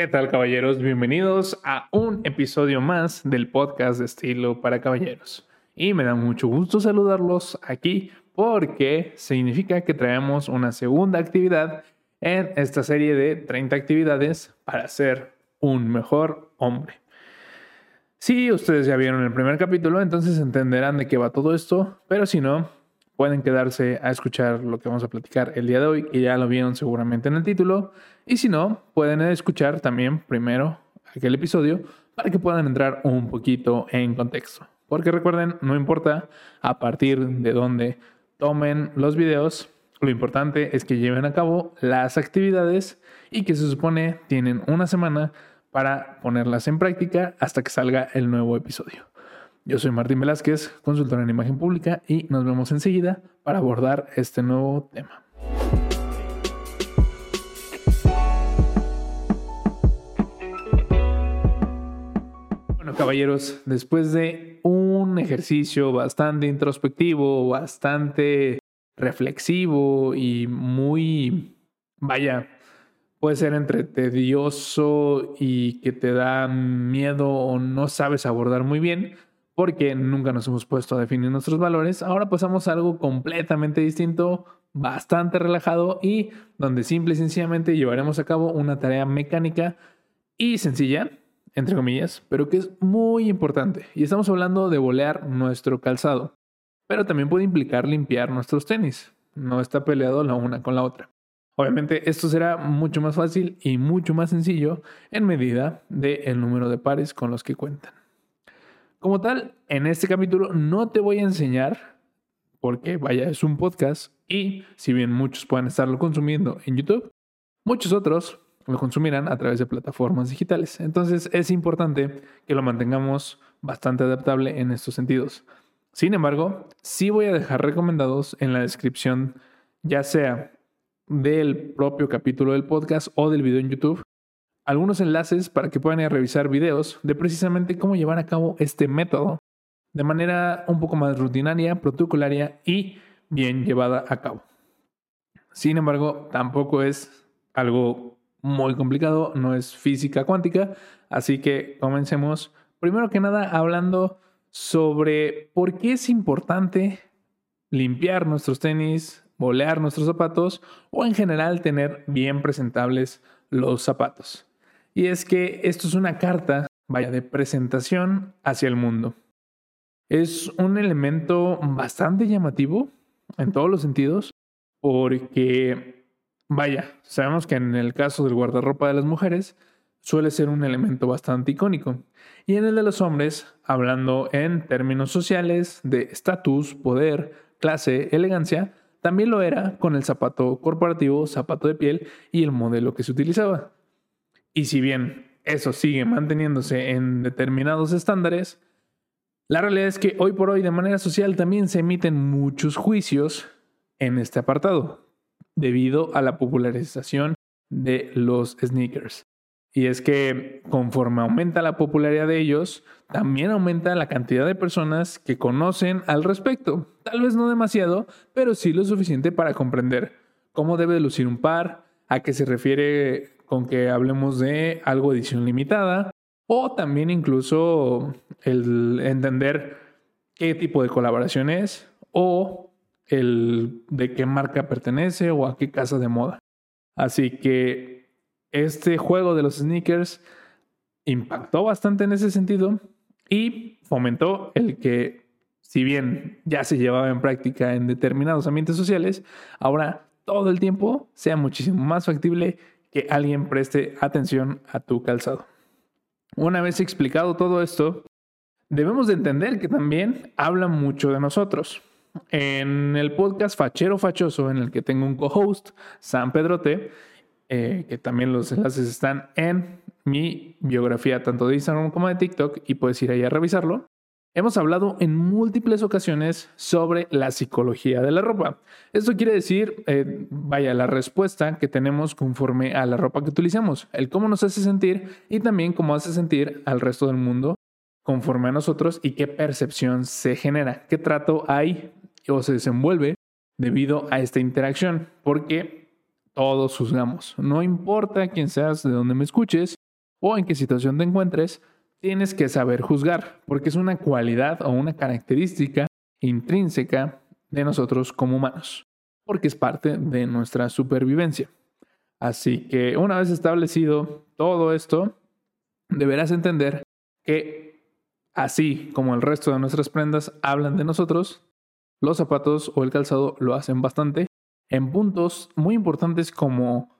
¿Qué tal caballeros? Bienvenidos a un episodio más del podcast de estilo para caballeros. Y me da mucho gusto saludarlos aquí porque significa que traemos una segunda actividad en esta serie de 30 actividades para ser un mejor hombre. Si ustedes ya vieron el primer capítulo, entonces entenderán de qué va todo esto, pero si no, pueden quedarse a escuchar lo que vamos a platicar el día de hoy, que ya lo vieron seguramente en el título, y si no, pueden escuchar también primero aquel episodio para que puedan entrar un poquito en contexto. Porque recuerden, no importa a partir de dónde tomen los videos, lo importante es que lleven a cabo las actividades y que se supone tienen una semana para ponerlas en práctica hasta que salga el nuevo episodio. Yo soy Martín Velázquez, consultor en imagen pública y nos vemos enseguida para abordar este nuevo tema. Bueno, caballeros, después de un ejercicio bastante introspectivo, bastante reflexivo y muy, vaya, puede ser entre tedioso y que te da miedo o no sabes abordar muy bien, porque nunca nos hemos puesto a definir nuestros valores, ahora pasamos a algo completamente distinto, bastante relajado y donde simple y sencillamente llevaremos a cabo una tarea mecánica y sencilla, entre comillas, pero que es muy importante. Y estamos hablando de bolear nuestro calzado, pero también puede implicar limpiar nuestros tenis. No está peleado la una con la otra. Obviamente esto será mucho más fácil y mucho más sencillo en medida del número de pares con los que cuentan. Como tal, en este capítulo no te voy a enseñar, porque vaya, es un podcast y si bien muchos puedan estarlo consumiendo en YouTube, muchos otros lo consumirán a través de plataformas digitales. Entonces es importante que lo mantengamos bastante adaptable en estos sentidos. Sin embargo, sí voy a dejar recomendados en la descripción, ya sea del propio capítulo del podcast o del video en YouTube algunos enlaces para que puedan revisar videos de precisamente cómo llevar a cabo este método de manera un poco más rutinaria, protocolaria y bien llevada a cabo. Sin embargo, tampoco es algo muy complicado, no es física cuántica, así que comencemos primero que nada hablando sobre por qué es importante limpiar nuestros tenis, bolear nuestros zapatos o en general tener bien presentables los zapatos. Y es que esto es una carta, vaya, de presentación hacia el mundo. Es un elemento bastante llamativo en todos los sentidos porque, vaya, sabemos que en el caso del guardarropa de las mujeres suele ser un elemento bastante icónico. Y en el de los hombres, hablando en términos sociales de estatus, poder, clase, elegancia, también lo era con el zapato corporativo, zapato de piel y el modelo que se utilizaba. Y si bien eso sigue manteniéndose en determinados estándares, la realidad es que hoy por hoy de manera social también se emiten muchos juicios en este apartado, debido a la popularización de los sneakers. Y es que conforme aumenta la popularidad de ellos, también aumenta la cantidad de personas que conocen al respecto. Tal vez no demasiado, pero sí lo suficiente para comprender cómo debe lucir un par, a qué se refiere con que hablemos de algo edición limitada o también incluso el entender qué tipo de colaboración es o el de qué marca pertenece o a qué casa de moda. Así que este juego de los sneakers impactó bastante en ese sentido y fomentó el que, si bien ya se llevaba en práctica en determinados ambientes sociales, ahora todo el tiempo sea muchísimo más factible que alguien preste atención a tu calzado. Una vez explicado todo esto, debemos de entender que también habla mucho de nosotros. En el podcast Fachero Fachoso, en el que tengo un co-host, San Pedrote, eh, que también los enlaces están en mi biografía, tanto de Instagram como de TikTok, y puedes ir ahí a revisarlo. Hemos hablado en múltiples ocasiones sobre la psicología de la ropa. Esto quiere decir, eh, vaya, la respuesta que tenemos conforme a la ropa que utilizamos, el cómo nos hace sentir y también cómo hace sentir al resto del mundo conforme a nosotros y qué percepción se genera, qué trato hay o se desenvuelve debido a esta interacción, porque todos juzgamos. No importa quién seas, de dónde me escuches, o en qué situación te encuentres, tienes que saber juzgar, porque es una cualidad o una característica intrínseca de nosotros como humanos, porque es parte de nuestra supervivencia. Así que una vez establecido todo esto, deberás entender que así como el resto de nuestras prendas hablan de nosotros, los zapatos o el calzado lo hacen bastante en puntos muy importantes como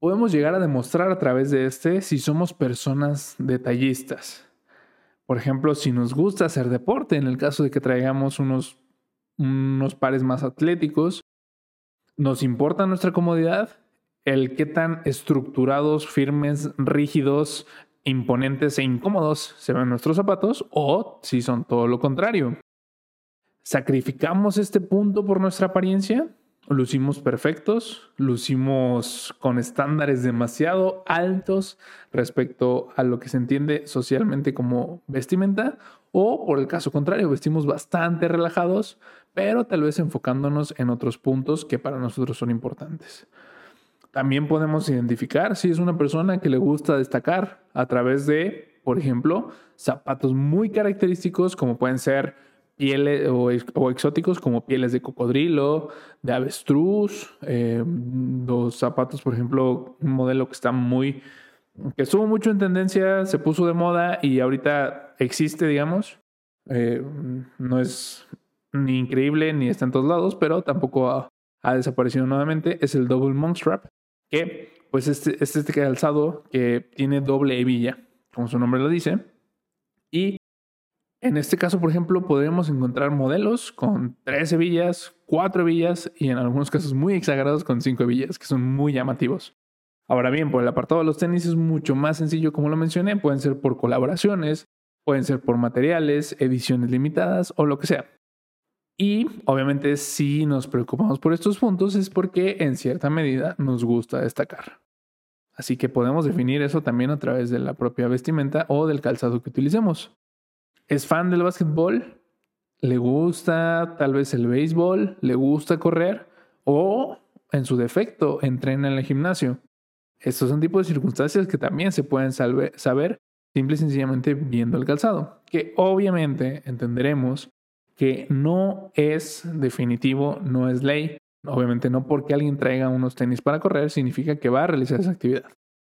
podemos llegar a demostrar a través de este si somos personas detallistas. Por ejemplo, si nos gusta hacer deporte, en el caso de que traigamos unos, unos pares más atléticos, nos importa nuestra comodidad, el qué tan estructurados, firmes, rígidos, imponentes e incómodos se ven nuestros zapatos o si son todo lo contrario. ¿Sacrificamos este punto por nuestra apariencia? Lucimos perfectos, lucimos con estándares demasiado altos respecto a lo que se entiende socialmente como vestimenta, o por el caso contrario, vestimos bastante relajados, pero tal vez enfocándonos en otros puntos que para nosotros son importantes. También podemos identificar si es una persona que le gusta destacar a través de, por ejemplo, zapatos muy característicos como pueden ser pieles o, exóticos como pieles de cocodrilo, de avestruz, eh, los zapatos, por ejemplo, un modelo que está muy, que estuvo mucho en tendencia, se puso de moda y ahorita existe, digamos. Eh, no es ni increíble ni está en todos lados, pero tampoco ha, desaparecido nuevamente. Es el Double Monk Strap, que pues este, este, este calzado que tiene doble hebilla, como su nombre lo dice. Y en este caso, por ejemplo, podremos encontrar modelos con tres hebillas, cuatro hebillas y en algunos casos muy exagerados con cinco hebillas, que son muy llamativos. Ahora bien, por el apartado de los tenis es mucho más sencillo, como lo mencioné, pueden ser por colaboraciones, pueden ser por materiales, ediciones limitadas o lo que sea. Y obviamente si nos preocupamos por estos puntos es porque en cierta medida nos gusta destacar. Así que podemos definir eso también a través de la propia vestimenta o del calzado que utilicemos es fan del básquetbol, le gusta tal vez el béisbol, le gusta correr o en su defecto entrena en el gimnasio. Estos son tipos de circunstancias que también se pueden saber simple y sencillamente viendo el calzado, que obviamente entenderemos que no es definitivo, no es ley. Obviamente no porque alguien traiga unos tenis para correr significa que va a realizar esa actividad.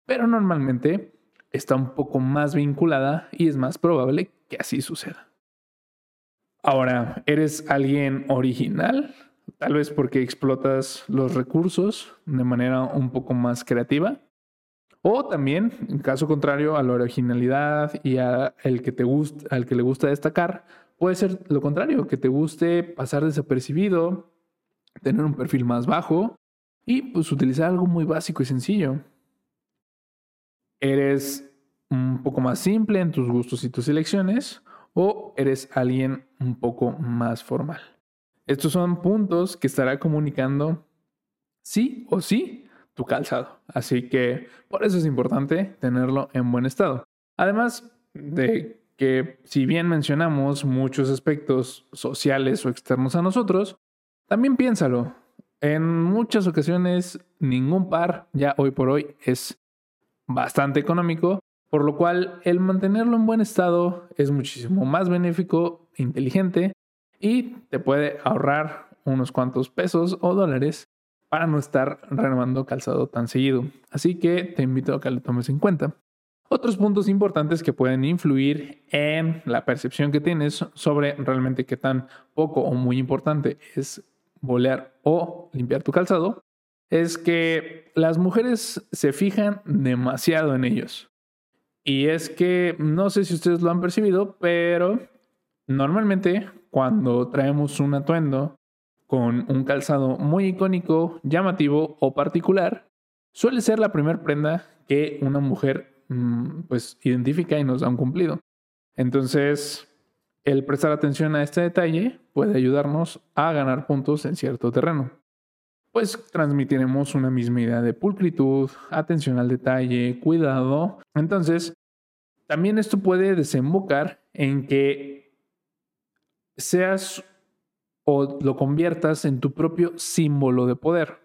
Pero normalmente está un poco más vinculada y es más probable que así suceda. Ahora, ¿eres alguien original? Tal vez porque explotas los recursos de manera un poco más creativa. O también, en caso contrario a la originalidad y a el que te al que le gusta destacar, puede ser lo contrario, que te guste pasar desapercibido, tener un perfil más bajo y pues utilizar algo muy básico y sencillo. ¿Eres un poco más simple en tus gustos y tus elecciones o eres alguien un poco más formal. Estos son puntos que estará comunicando sí o sí tu calzado. Así que por eso es importante tenerlo en buen estado. Además de que si bien mencionamos muchos aspectos sociales o externos a nosotros, también piénsalo. En muchas ocasiones ningún par ya hoy por hoy es bastante económico por lo cual, el mantenerlo en buen estado es muchísimo más benéfico, inteligente y te puede ahorrar unos cuantos pesos o dólares para no estar renovando calzado tan seguido. Así que te invito a que lo tomes en cuenta. Otros puntos importantes que pueden influir en la percepción que tienes sobre realmente qué tan poco o muy importante es bolear o limpiar tu calzado es que las mujeres se fijan demasiado en ellos. Y es que no sé si ustedes lo han percibido, pero normalmente cuando traemos un atuendo con un calzado muy icónico, llamativo o particular, suele ser la primera prenda que una mujer mm, pues identifica y nos da un cumplido. Entonces, el prestar atención a este detalle puede ayudarnos a ganar puntos en cierto terreno. Pues transmitiremos una misma idea de pulcritud, atención al detalle, cuidado. Entonces, también esto puede desembocar en que seas o lo conviertas en tu propio símbolo de poder.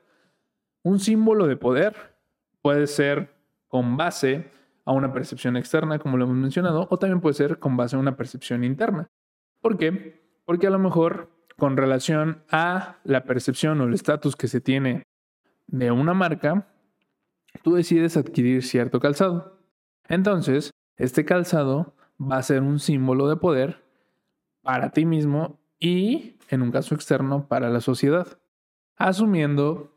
Un símbolo de poder puede ser con base a una percepción externa, como lo hemos mencionado, o también puede ser con base a una percepción interna. ¿Por qué? Porque a lo mejor con relación a la percepción o el estatus que se tiene de una marca, tú decides adquirir cierto calzado. Entonces, este calzado va a ser un símbolo de poder para ti mismo y, en un caso externo, para la sociedad, asumiendo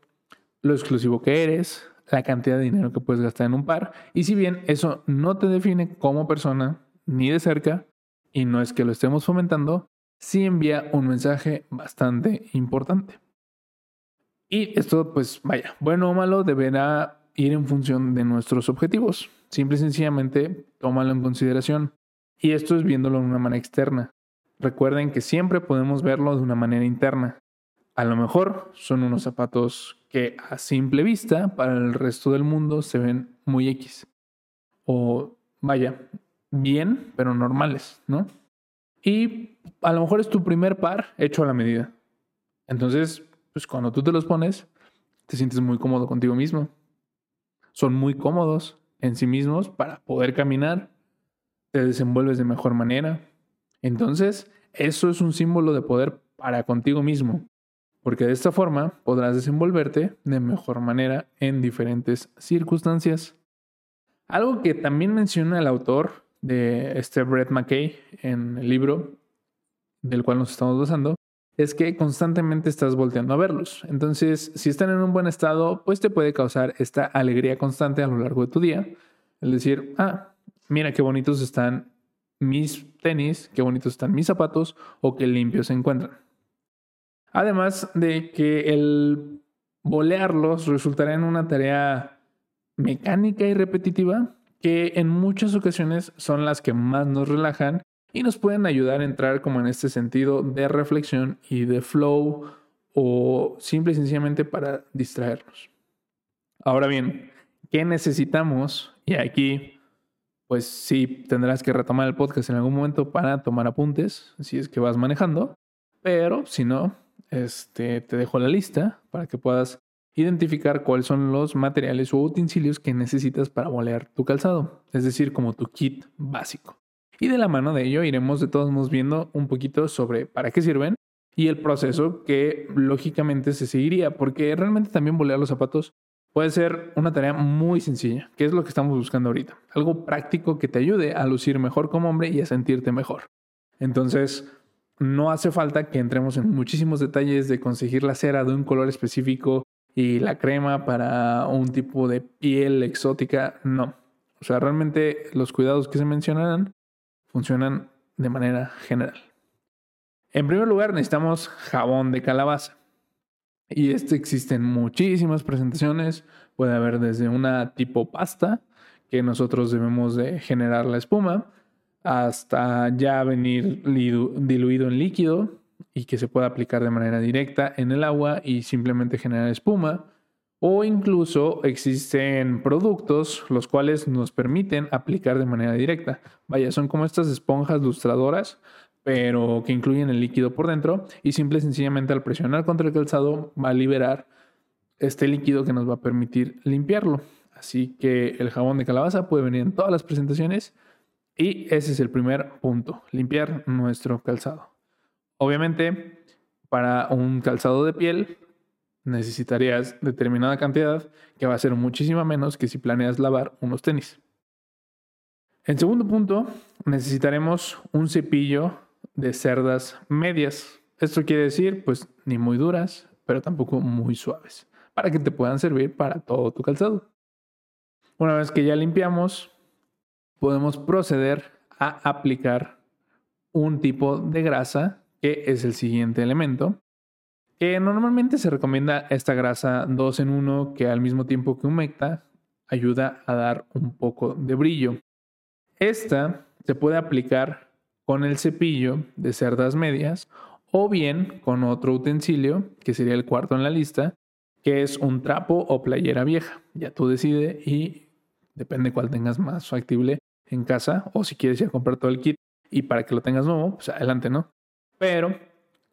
lo exclusivo que eres, la cantidad de dinero que puedes gastar en un par, y si bien eso no te define como persona ni de cerca, y no es que lo estemos fomentando, sí envía un mensaje bastante importante. Y esto, pues vaya, bueno o malo, deberá ir en función de nuestros objetivos. Simple y sencillamente, tómalo en consideración. Y esto es viéndolo de una manera externa. Recuerden que siempre podemos verlo de una manera interna. A lo mejor son unos zapatos que a simple vista para el resto del mundo se ven muy X. O vaya, bien, pero normales, ¿no? Y a lo mejor es tu primer par hecho a la medida. Entonces, pues cuando tú te los pones, te sientes muy cómodo contigo mismo. Son muy cómodos en sí mismos para poder caminar, te desenvuelves de mejor manera. Entonces, eso es un símbolo de poder para contigo mismo porque de esta forma podrás desenvolverte de mejor manera en diferentes circunstancias. Algo que también menciona el autor de este Brett McKay en el libro del cual nos estamos basando es que constantemente estás volteando a verlos. Entonces, si están en un buen estado, pues te puede causar esta alegría constante a lo largo de tu día. El decir, ah, mira qué bonitos están mis tenis, qué bonitos están mis zapatos o qué limpios se encuentran. Además de que el bolearlos resultará en una tarea mecánica y repetitiva que en muchas ocasiones son las que más nos relajan y nos pueden ayudar a entrar como en este sentido de reflexión y de flow o simple y sencillamente para distraernos. Ahora bien, ¿qué necesitamos? Y aquí, pues sí, tendrás que retomar el podcast en algún momento para tomar apuntes, si es que vas manejando, pero si no, este, te dejo la lista para que puedas identificar cuáles son los materiales o utensilios que necesitas para bolear tu calzado, es decir, como tu kit básico. Y de la mano de ello iremos de todos modos viendo un poquito sobre para qué sirven y el proceso que lógicamente se seguiría, porque realmente también bolear los zapatos puede ser una tarea muy sencilla, que es lo que estamos buscando ahorita. Algo práctico que te ayude a lucir mejor como hombre y a sentirte mejor. Entonces, no hace falta que entremos en muchísimos detalles de conseguir la cera de un color específico y la crema para un tipo de piel exótica. No. O sea, realmente los cuidados que se mencionarán funcionan de manera general. En primer lugar, necesitamos jabón de calabaza. Y este existe en muchísimas presentaciones. Puede haber desde una tipo pasta, que nosotros debemos de generar la espuma, hasta ya venir diluido en líquido y que se pueda aplicar de manera directa en el agua y simplemente generar espuma. O incluso existen productos los cuales nos permiten aplicar de manera directa. Vaya, son como estas esponjas lustradoras, pero que incluyen el líquido por dentro y simple y sencillamente al presionar contra el calzado va a liberar este líquido que nos va a permitir limpiarlo. Así que el jabón de calabaza puede venir en todas las presentaciones y ese es el primer punto, limpiar nuestro calzado. Obviamente, para un calzado de piel necesitarías determinada cantidad que va a ser muchísima menos que si planeas lavar unos tenis. En segundo punto, necesitaremos un cepillo de cerdas medias. Esto quiere decir, pues, ni muy duras, pero tampoco muy suaves, para que te puedan servir para todo tu calzado. Una vez que ya limpiamos, podemos proceder a aplicar un tipo de grasa es el siguiente elemento. Que normalmente se recomienda esta grasa 2 en 1 que al mismo tiempo que humecta ayuda a dar un poco de brillo. Esta se puede aplicar con el cepillo de cerdas medias o bien con otro utensilio, que sería el cuarto en la lista, que es un trapo o playera vieja. Ya tú decides y depende cuál tengas más factible en casa o si quieres ir a comprar todo el kit y para que lo tengas nuevo, pues adelante, ¿no? Pero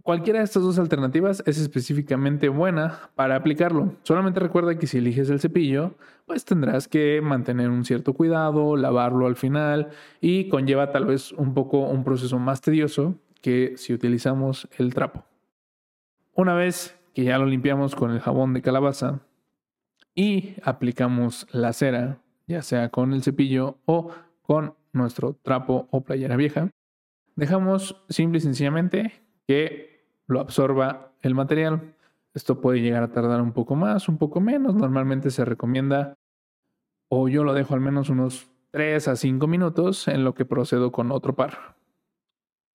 Cualquiera de estas dos alternativas es específicamente buena para aplicarlo. Solamente recuerda que si eliges el cepillo, pues tendrás que mantener un cierto cuidado, lavarlo al final y conlleva tal vez un poco un proceso más tedioso que si utilizamos el trapo. Una vez que ya lo limpiamos con el jabón de calabaza y aplicamos la cera, ya sea con el cepillo o con nuestro trapo o playera vieja, dejamos simple y sencillamente que lo absorba el material. Esto puede llegar a tardar un poco más, un poco menos. Normalmente se recomienda, o yo lo dejo al menos unos 3 a 5 minutos en lo que procedo con otro par.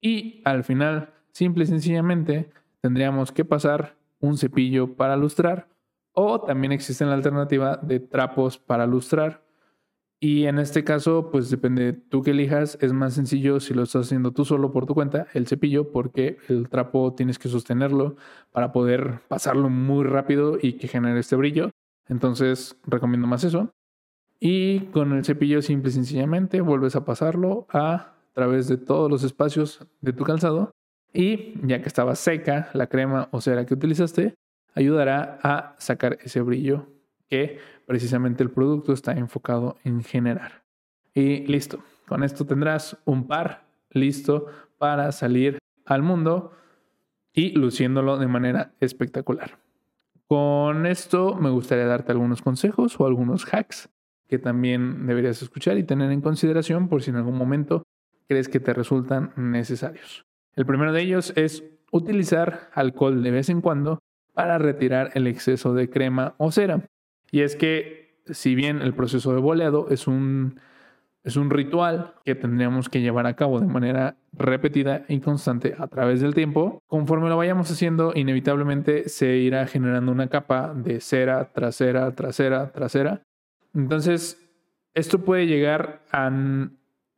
Y al final, simple y sencillamente, tendríamos que pasar un cepillo para lustrar o también existe la alternativa de trapos para lustrar y en este caso, pues depende tú que elijas. Es más sencillo si lo estás haciendo tú solo por tu cuenta, el cepillo, porque el trapo tienes que sostenerlo para poder pasarlo muy rápido y que genere este brillo. Entonces, recomiendo más eso. Y con el cepillo, simple y sencillamente, vuelves a pasarlo a través de todos los espacios de tu calzado. Y ya que estaba seca la crema o cera que utilizaste, ayudará a sacar ese brillo que precisamente el producto está enfocado en generar. Y listo, con esto tendrás un par listo para salir al mundo y luciéndolo de manera espectacular. Con esto me gustaría darte algunos consejos o algunos hacks que también deberías escuchar y tener en consideración por si en algún momento crees que te resultan necesarios. El primero de ellos es utilizar alcohol de vez en cuando para retirar el exceso de crema o cera. Y es que si bien el proceso de boleado es un, es un ritual que tendríamos que llevar a cabo de manera repetida y constante a través del tiempo, conforme lo vayamos haciendo, inevitablemente se irá generando una capa de cera, trasera, trasera, trasera. Entonces, esto puede llegar a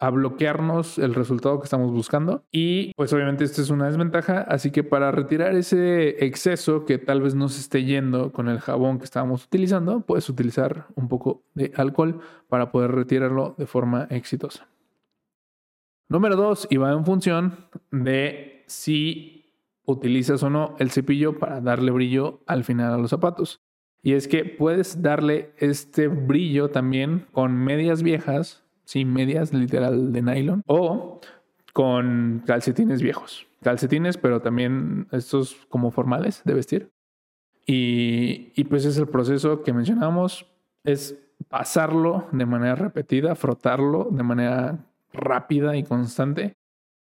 a bloquearnos el resultado que estamos buscando. Y pues obviamente esta es una desventaja, así que para retirar ese exceso que tal vez no se esté yendo con el jabón que estábamos utilizando, puedes utilizar un poco de alcohol para poder retirarlo de forma exitosa. Número dos, y va en función de si utilizas o no el cepillo para darle brillo al final a los zapatos. Y es que puedes darle este brillo también con medias viejas Sí, medias literal de nylon. O con calcetines viejos. Calcetines, pero también estos como formales de vestir. Y, y pues es el proceso que mencionamos. Es pasarlo de manera repetida, frotarlo de manera rápida y constante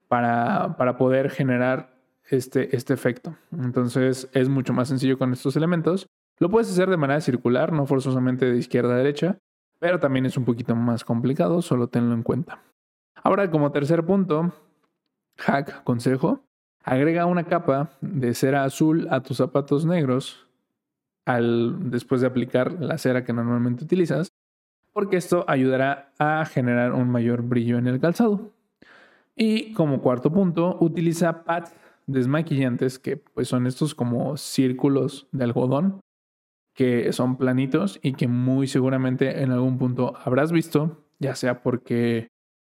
para, para poder generar este, este efecto. Entonces es mucho más sencillo con estos elementos. Lo puedes hacer de manera circular, no forzosamente de izquierda a derecha, pero también es un poquito más complicado, solo tenlo en cuenta. Ahora, como tercer punto, hack, consejo, agrega una capa de cera azul a tus zapatos negros al, después de aplicar la cera que normalmente utilizas, porque esto ayudará a generar un mayor brillo en el calzado. Y como cuarto punto, utiliza pads desmaquillantes, que pues son estos como círculos de algodón que son planitos y que muy seguramente en algún punto habrás visto, ya sea porque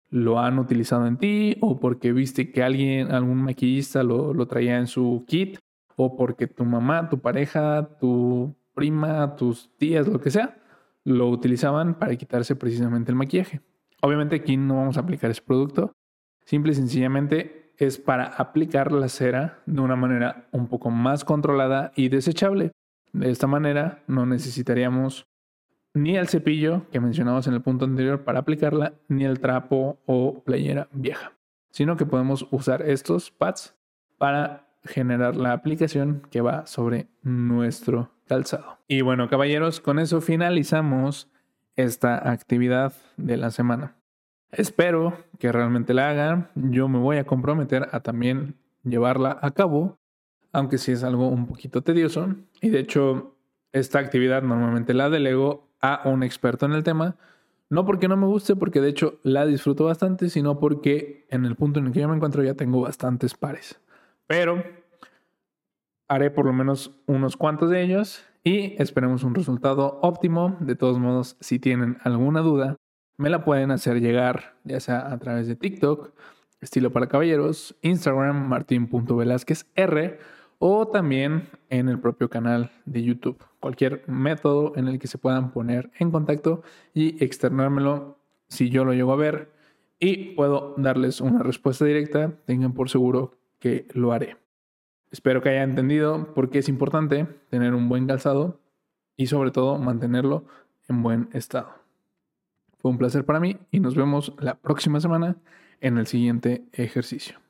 lo han utilizado en ti o porque viste que alguien, algún maquillista lo, lo traía en su kit o porque tu mamá, tu pareja, tu prima, tus tías, lo que sea, lo utilizaban para quitarse precisamente el maquillaje. Obviamente aquí no vamos a aplicar ese producto, simple y sencillamente es para aplicar la cera de una manera un poco más controlada y desechable. De esta manera no necesitaríamos ni el cepillo que mencionamos en el punto anterior para aplicarla, ni el trapo o playera vieja, sino que podemos usar estos pads para generar la aplicación que va sobre nuestro calzado. Y bueno, caballeros, con eso finalizamos esta actividad de la semana. Espero que realmente la hagan. Yo me voy a comprometer a también llevarla a cabo aunque sí es algo un poquito tedioso. Y de hecho, esta actividad normalmente la delego a un experto en el tema. No porque no me guste, porque de hecho la disfruto bastante, sino porque en el punto en el que yo me encuentro ya tengo bastantes pares. Pero haré por lo menos unos cuantos de ellos y esperemos un resultado óptimo. De todos modos, si tienen alguna duda, me la pueden hacer llegar, ya sea a través de TikTok, estilo para caballeros, Instagram, martin.velázquezr o también en el propio canal de YouTube. Cualquier método en el que se puedan poner en contacto y externármelo si yo lo llego a ver y puedo darles una respuesta directa, tengan por seguro que lo haré. Espero que hayan entendido por qué es importante tener un buen calzado y sobre todo mantenerlo en buen estado. Fue un placer para mí y nos vemos la próxima semana en el siguiente ejercicio.